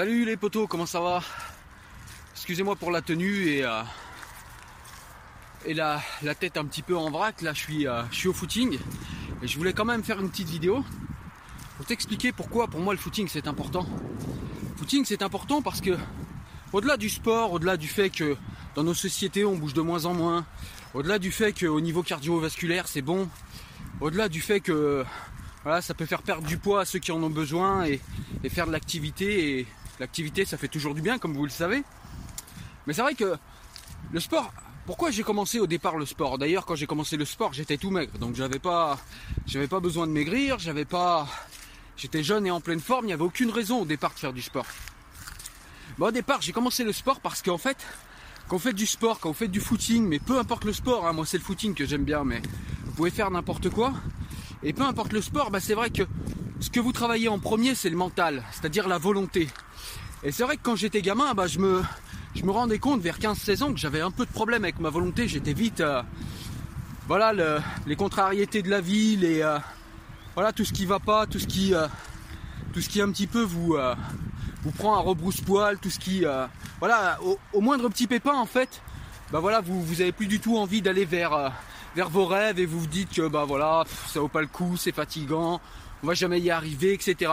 Salut les potos, comment ça va? Excusez-moi pour la tenue et, euh, et la, la tête un petit peu en vrac. Là, je suis, euh, je suis au footing et je voulais quand même faire une petite vidéo pour t'expliquer pourquoi pour moi le footing c'est important. Le footing c'est important parce que au-delà du sport, au-delà du fait que dans nos sociétés on bouge de moins en moins, au-delà du fait qu'au niveau cardiovasculaire c'est bon, au-delà du fait que voilà, ça peut faire perdre du poids à ceux qui en ont besoin et, et faire de l'activité. Et l'activité, ça fait toujours du bien, comme vous le savez. Mais c'est vrai que le sport, pourquoi j'ai commencé au départ le sport? D'ailleurs, quand j'ai commencé le sport, j'étais tout maigre, donc j'avais pas, j'avais pas besoin de maigrir, j'avais pas, j'étais jeune et en pleine forme. Il n'y avait aucune raison au départ de faire du sport. Bon, au départ, j'ai commencé le sport parce qu'en fait, quand vous faites du sport, quand vous faites du footing, mais peu importe le sport, hein, moi c'est le footing que j'aime bien, mais vous pouvez faire n'importe quoi. Et peu importe le sport, bah, c'est vrai que ce que vous travaillez en premier, c'est le mental, c'est-à-dire la volonté. Et c'est vrai que quand j'étais gamin, bah, je, me, je me rendais compte vers 15-16 ans que j'avais un peu de problème avec ma volonté. J'étais vite. euh, voilà, le- les contrariétés de la vie, les, euh, voilà, tout ce qui va pas, tout ce qui, euh, tout ce qui un petit peu vous, vous prend à rebrousse-poil, tout ce qui. voilà, au, moindre petit pépin, en fait, bah voilà, vous, vous avez plus du tout envie d'aller vers. vos rêves et vous vous dites que bah voilà ça vaut pas le coup c'est fatigant on va jamais y arriver etc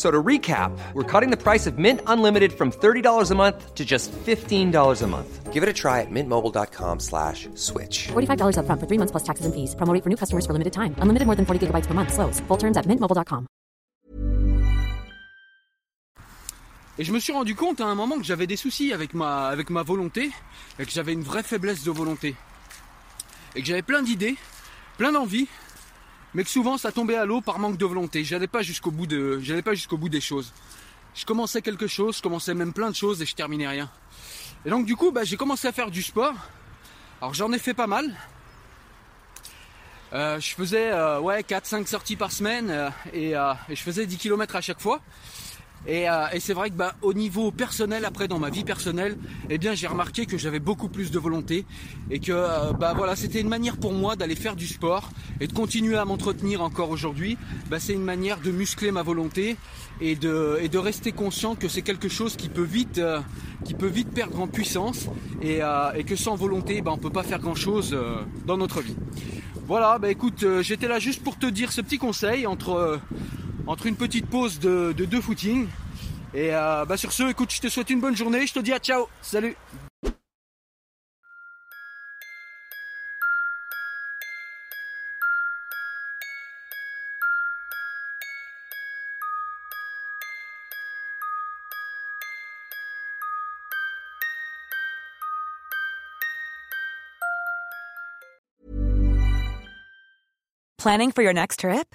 F- So to recap, we're cutting the price of Mint Unlimited from $30 a month to just $15 a month. Give it a try at mintmobile.com slash switch. $45 upfront for three months plus taxes and fees. Promo rate for new customers for limited time. Unlimited more than 40 gigabytes per month. Slows. Full terms at mintmobile.com. Et je me suis rendu compte à un moment que j'avais des soucis avec ma, avec ma volonté et que j'avais une vraie faiblesse de volonté. Et que j'avais plein d'idées, plein d'envies, mais que souvent ça tombait à l'eau par manque de volonté. J'allais pas jusqu'au bout de, j'allais pas jusqu'au bout des choses. Je commençais quelque chose, je commençais même plein de choses et je terminais rien. Et donc du coup, bah, j'ai commencé à faire du sport. Alors j'en ai fait pas mal. Euh, je faisais euh, ouais 4-5 sorties par semaine euh, et, euh, et je faisais 10 km à chaque fois. Et, euh, et c'est vrai que bah, au niveau personnel, après dans ma vie personnelle, eh bien j'ai remarqué que j'avais beaucoup plus de volonté et que euh, bah voilà c'était une manière pour moi d'aller faire du sport et de continuer à m'entretenir encore aujourd'hui. Bah, c'est une manière de muscler ma volonté et de, et de rester conscient que c'est quelque chose qui peut vite, euh, qui peut vite perdre en puissance et, euh, et que sans volonté, bah, on peut pas faire grand chose dans notre vie. Voilà, bah écoute, j'étais là juste pour te dire ce petit conseil entre entre une petite pause de, deux footings. Et euh, bah sur ce, écoute, je te souhaite une bonne journée. Je te dis à ciao. Salut. Planning for your next trip?